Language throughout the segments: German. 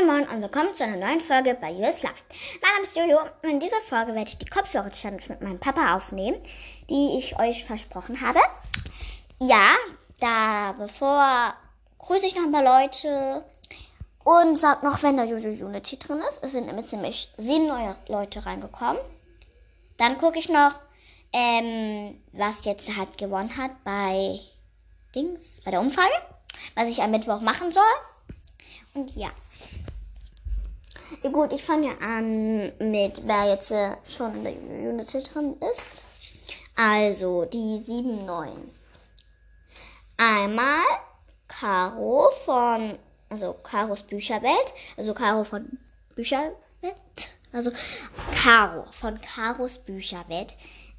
Moin Moin und willkommen zu einer neuen Folge bei US Love. Mein Name ist Jojo und in dieser Folge werde ich die Kopfhörer-Challenge mit meinem Papa aufnehmen, die ich euch versprochen habe. Ja, da bevor grüße ich noch ein paar Leute und sag noch, wenn da Jojo Unity drin ist. Es sind nämlich ziemlich sieben neue Leute reingekommen. Dann gucke ich noch, ähm, was jetzt halt gewonnen hat bei Dings, bei der Umfrage, was ich am Mittwoch machen soll. Und ja. Ja gut, ich fange an mit, wer jetzt äh, schon in der Unity drin ist. Also, die sieben neuen. Einmal Caro von, also Caros Bücherwelt, also Caro von Bücherwelt, also Caro von Caros Bücherwelt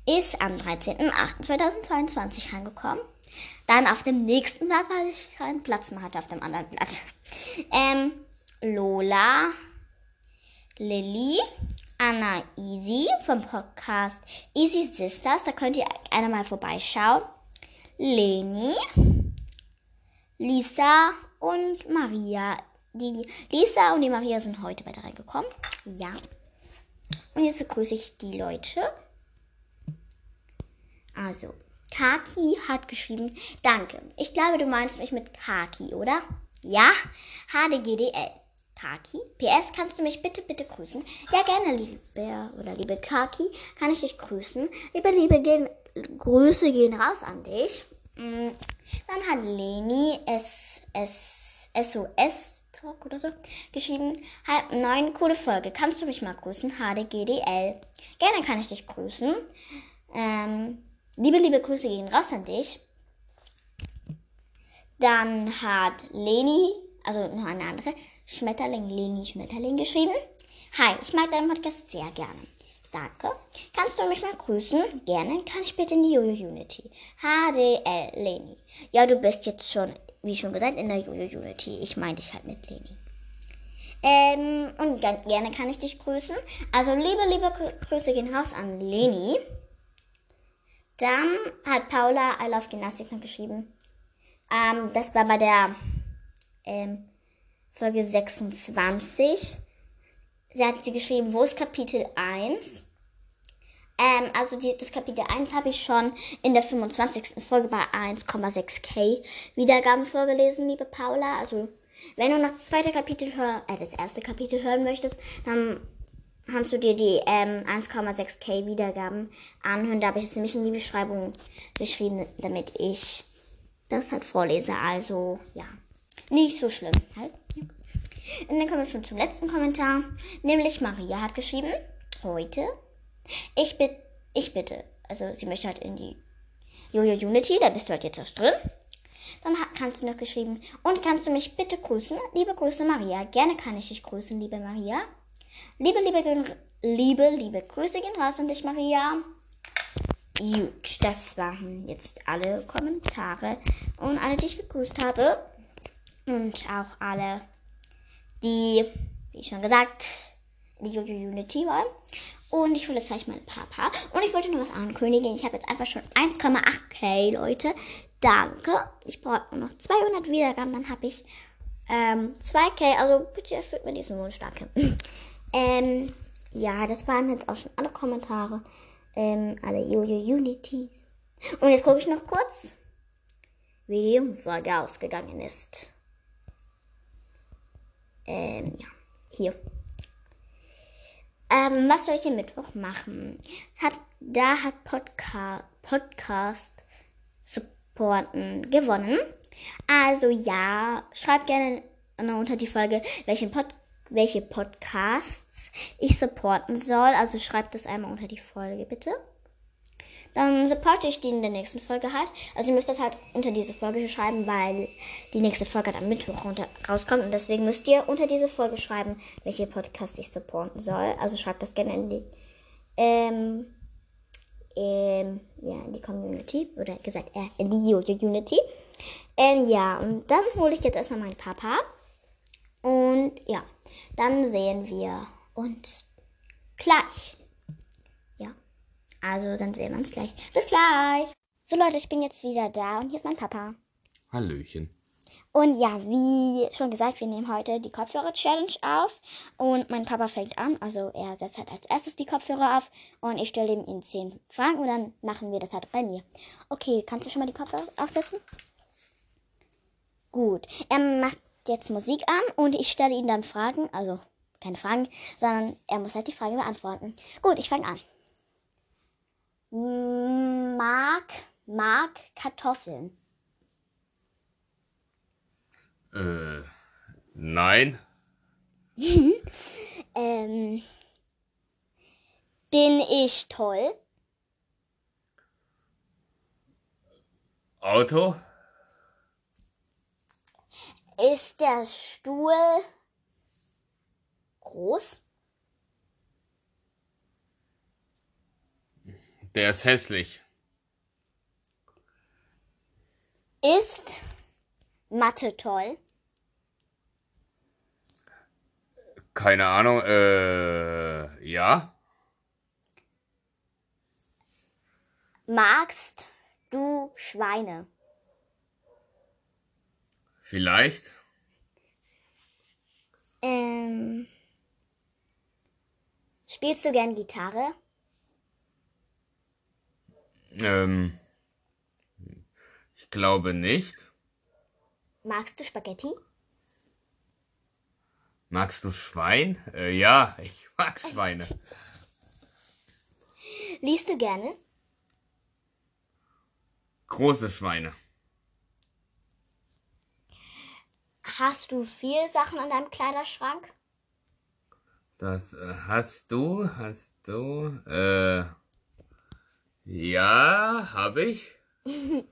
ist am 13.08.2022 reingekommen. Dann auf dem nächsten Blatt, weil ich keinen Platz mehr hatte auf dem anderen Blatt. Ähm, Lola, Lilly, Anna Easy vom Podcast Easy Sisters. Da könnt ihr gerne mal vorbeischauen. Leni, Lisa und Maria. Die Lisa und die Maria sind heute weiter reingekommen. Ja. Und jetzt begrüße ich die Leute. Also, Kaki hat geschrieben, danke. Ich glaube, du meinst mich mit Kaki, oder? Ja, HDGDL. Kaki. PS, kannst du mich bitte, bitte grüßen? Ja, gerne, liebe oder liebe Kaki. Kann ich dich grüßen? Liebe, liebe gehen, Grüße gehen raus an dich. Mm, dann hat Leni S, S, SOS Talk oder so geschrieben. Halb neun, coole Folge. Kannst du mich mal grüßen? HDGDL. Gerne kann ich dich grüßen. Ähm, liebe, liebe Grüße gehen raus an dich. Dann hat Leni, also noch eine andere, Schmetterling, Leni Schmetterling geschrieben. Hi, ich mag deinen Podcast sehr gerne. Danke. Kannst du mich mal grüßen? Gerne. Kann ich bitte in die Jojo Unity? HDL Leni. Ja, du bist jetzt schon, wie schon gesagt, in der Jojo Unity. Ich meine dich halt mit Leni. Ähm, und gerne kann ich dich grüßen. Also liebe, liebe Grüße gehen raus an Leni. Dann hat Paula I Love Gymnastik noch geschrieben. Ähm, das war bei der ähm, Folge 26. Sie hat sie geschrieben, wo ist Kapitel 1? Ähm, also die, das Kapitel 1 habe ich schon in der 25. Folge bei 1,6k Wiedergaben vorgelesen, liebe Paula. Also wenn du noch das zweite Kapitel hören, äh, das erste Kapitel hören möchtest, dann kannst du dir die ähm, 1,6k Wiedergaben anhören. Da habe ich es nämlich in die Beschreibung geschrieben, damit ich das halt vorlese. Also ja, nicht so schlimm halt. Und dann kommen wir schon zum letzten Kommentar. Nämlich Maria hat geschrieben, heute, ich, bitte, ich bitte, also sie möchte halt in die Jojo Unity, da bist du halt jetzt auch drin. Dann kannst du noch geschrieben, und kannst du mich bitte grüßen? Liebe Grüße Maria. Gerne kann ich dich grüßen, liebe Maria. Liebe, liebe, liebe, liebe Grüße gehen raus an dich, Maria. Gut, das waren jetzt alle Kommentare und alle, die ich gegrüßt habe. Und auch alle, die, wie schon gesagt, die Jojo Unity waren. Und ich hole jetzt gleich mein Papa. Und ich wollte noch was ankündigen. Ich habe jetzt einfach schon 1,8k, Leute. Danke. Ich brauche nur noch 200 Wiedergaben, dann habe ich ähm, 2k. Also bitte erfüllt mir diesen Wunsch. Danke. ähm, ja, das waren jetzt auch schon alle Kommentare. Ähm, alle Jojo Unities. Und jetzt gucke ich noch kurz, wie die Umfrage ausgegangen ist. Ähm, ja, hier. Ähm, was soll ich hier Mittwoch machen? Hat, da hat Podca Podcast Supporten gewonnen. Also ja, schreibt gerne unter die Folge, welchen Pod welche Podcasts ich supporten soll. Also schreibt das einmal unter die Folge, bitte. Dann supporte ich die in der nächsten Folge halt. Also ihr müsst das halt unter diese Folge schreiben, weil die nächste Folge dann am Mittwoch rauskommt. Und deswegen müsst ihr unter diese Folge schreiben, welche Podcast ich supporten soll. Also schreibt das gerne in die, ähm, ähm, ja, in die Community. Oder gesagt, äh, in die Jojo Unity. Ähm, ja, und dann hole ich jetzt erstmal meinen Papa. Und ja, dann sehen wir uns gleich. Also dann sehen wir uns gleich. Bis gleich. So Leute, ich bin jetzt wieder da und hier ist mein Papa. Hallöchen. Und ja, wie schon gesagt, wir nehmen heute die Kopfhörer-Challenge auf. Und mein Papa fängt an. Also er setzt halt als erstes die Kopfhörer auf. Und ich stelle ihm in 10 Fragen. Und dann machen wir das halt bei mir. Okay, kannst du schon mal die Kopfhörer aufsetzen? Gut. Er macht jetzt Musik an. Und ich stelle ihm dann Fragen. Also keine Fragen, sondern er muss halt die Frage beantworten. Gut, ich fange an. Mag, mag Kartoffeln. Äh, nein. ähm, bin ich toll? Auto? Ist der Stuhl groß? Der ist hässlich. Ist Mathe toll? Keine Ahnung, äh, ja. Magst du Schweine? Vielleicht. Ähm, spielst du gern Gitarre? Ähm, ich glaube nicht. Magst du Spaghetti? Magst du Schwein? Äh, ja, ich mag Schweine. Liest du gerne? Große Schweine. Hast du viel Sachen in deinem Kleiderschrank? Das äh, hast du, hast du, äh, ja, habe ich.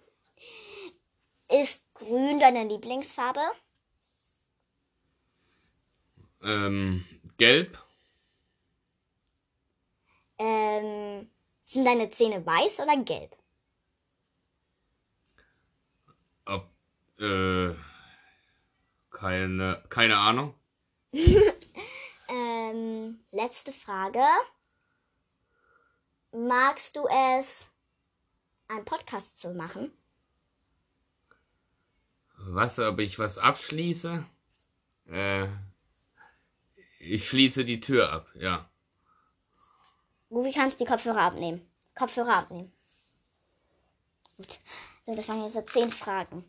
Ist grün deine Lieblingsfarbe? Ähm, gelb. Ähm, sind deine Zähne weiß oder gelb? Ob, äh, keine, keine Ahnung. ähm, letzte Frage. Magst du es, einen Podcast zu machen? Was, ob ich was abschließe? Äh, ich schließe die Tür ab, ja. Ruby kannst die Kopfhörer abnehmen. Kopfhörer abnehmen. Gut. So, das waren jetzt so zehn Fragen.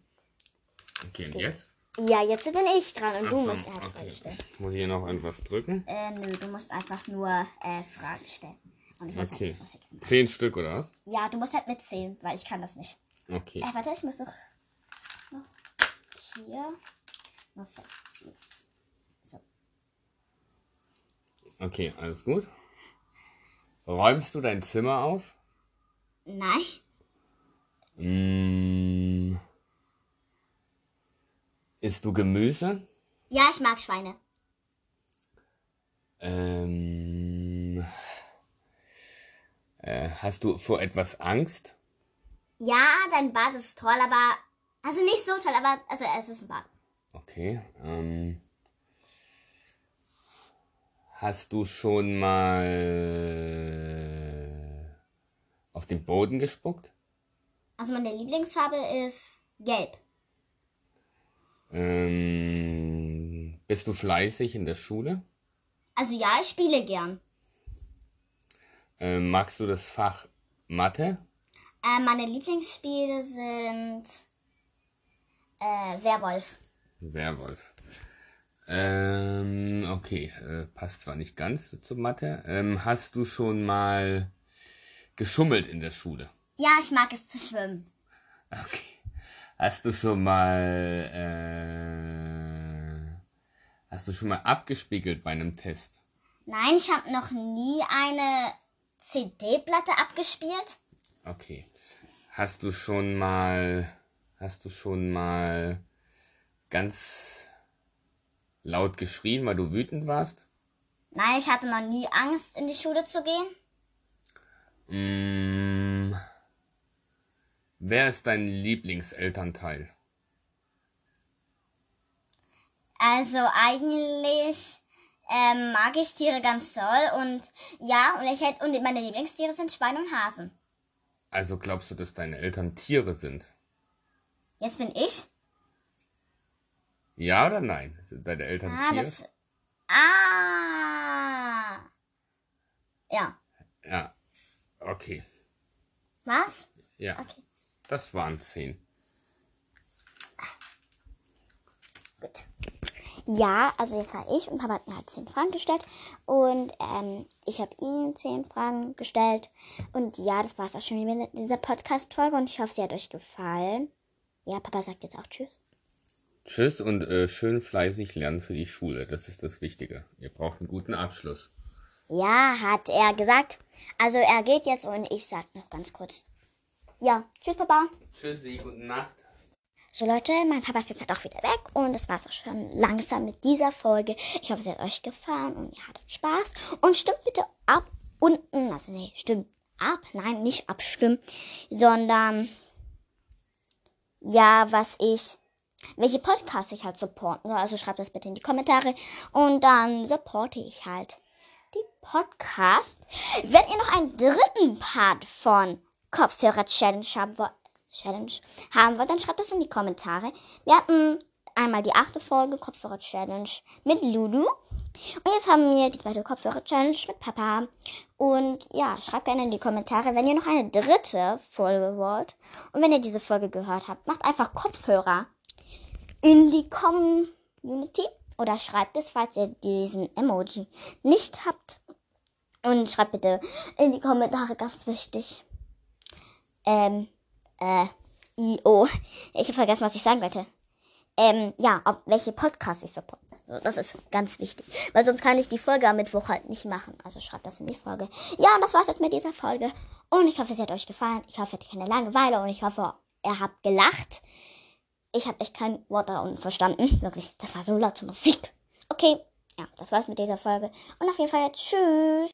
Okay, und jetzt? Ja, jetzt bin ich dran und Ach du so, musst eine okay. Frage stellen. Muss ich hier noch etwas drücken? Äh, nö, du musst einfach nur äh, Fragen stellen. Und ich weiß Okay. halt, kann. Zehn Stück oder was? Ja, du musst halt mitzählen, weil ich kann das nicht. Okay. Äh, warte, ich muss doch noch hier noch festziehen. So. Okay, alles gut. Räumst du dein Zimmer auf? Nein. Mm. Isst du Gemüse? Ja, ich mag Schweine. Ähm. Äh, hast du vor etwas Angst? Ja, dein Bad ist toll, aber. Also nicht so toll, aber. Also, es ist ein Bad. Okay. Ähm, hast du schon mal auf den Boden gespuckt? Also, meine Lieblingsfarbe ist gelb. Ähm, bist du fleißig in der Schule? Also, ja, ich spiele gern. Ähm, magst du das Fach Mathe? Äh, meine Lieblingsspiele sind. Äh, Werwolf. Werwolf. Ähm, okay, äh, passt zwar nicht ganz zur Mathe. Ähm, hast du schon mal geschummelt in der Schule? Ja, ich mag es zu schwimmen. Okay. Hast du schon mal, äh, hast du schon mal abgespiegelt bei einem Test? Nein, ich habe noch nie eine CD-Platte abgespielt. Okay. Hast du schon mal, hast du schon mal ganz laut geschrien, weil du wütend warst? Nein, ich hatte noch nie Angst, in die Schule zu gehen. Mm, wer ist dein Lieblingselternteil? Also eigentlich ähm, mag ich Tiere ganz toll und ja, und ich hätte und meine Lieblingstiere sind Schwein und Hasen. Also glaubst du, dass deine Eltern Tiere sind? Jetzt bin ich. Ja oder nein? Sind deine Eltern Ah, vier? das. Ah. Ja. Ja. Okay. Was? Ja. Okay. Das waren zehn. Gut. Ja, also jetzt war ich und Papa hat mir halt zehn Fragen gestellt und ähm, ich habe ihm zehn Fragen gestellt und ja, das war es auch schon wieder mit dieser Podcast-Folge und ich hoffe, sie hat euch gefallen. Ja, Papa sagt jetzt auch Tschüss. Tschüss und äh, schön fleißig lernen für die Schule. Das ist das Wichtige. Ihr braucht einen guten Abschluss. Ja, hat er gesagt. Also er geht jetzt und ich sag noch ganz kurz. Ja, tschüss Papa. Tschüssi, gute Nacht. So Leute, mein Papa ist jetzt halt auch wieder weg und das war's auch schon langsam mit dieser Folge. Ich hoffe, es hat euch gefallen und ihr hattet Spaß. Und stimmt bitte ab unten, also nee, stimmt ab, nein, nicht abstimmen, sondern ja, was ich, welche Podcasts ich halt supporten soll. Also schreibt das bitte in die Kommentare und dann supporte ich halt die Podcast. Wenn ihr noch einen dritten Part von Kopfhörer Challenge haben wollt, Challenge haben wollt, dann schreibt das in die Kommentare. Wir hatten einmal die achte Folge Kopfhörer Challenge mit Lulu. Und jetzt haben wir die zweite Kopfhörer Challenge mit Papa. Und ja, schreibt gerne in die Kommentare, wenn ihr noch eine dritte Folge wollt. Und wenn ihr diese Folge gehört habt, macht einfach Kopfhörer in die Community. Oder schreibt es, falls ihr diesen Emoji nicht habt. Und schreibt bitte in die Kommentare, ganz wichtig. Ähm, äh, IO. Ich habe vergessen, was ich sagen wollte. Ähm, ja, ob welche Podcasts ich support. So, das ist ganz wichtig. Weil sonst kann ich die Folge am Mittwoch halt nicht machen. Also schreibt das in die Folge. Ja, und das war's jetzt mit dieser Folge. Und ich hoffe, es hat euch gefallen. Ich hoffe, ihr hattet keine Langeweile und ich hoffe, ihr habt gelacht. Ich habe echt kein Wort da unten verstanden. Wirklich, das war so laut zur Musik. Okay, ja, das war's mit dieser Folge. Und auf jeden Fall, tschüss.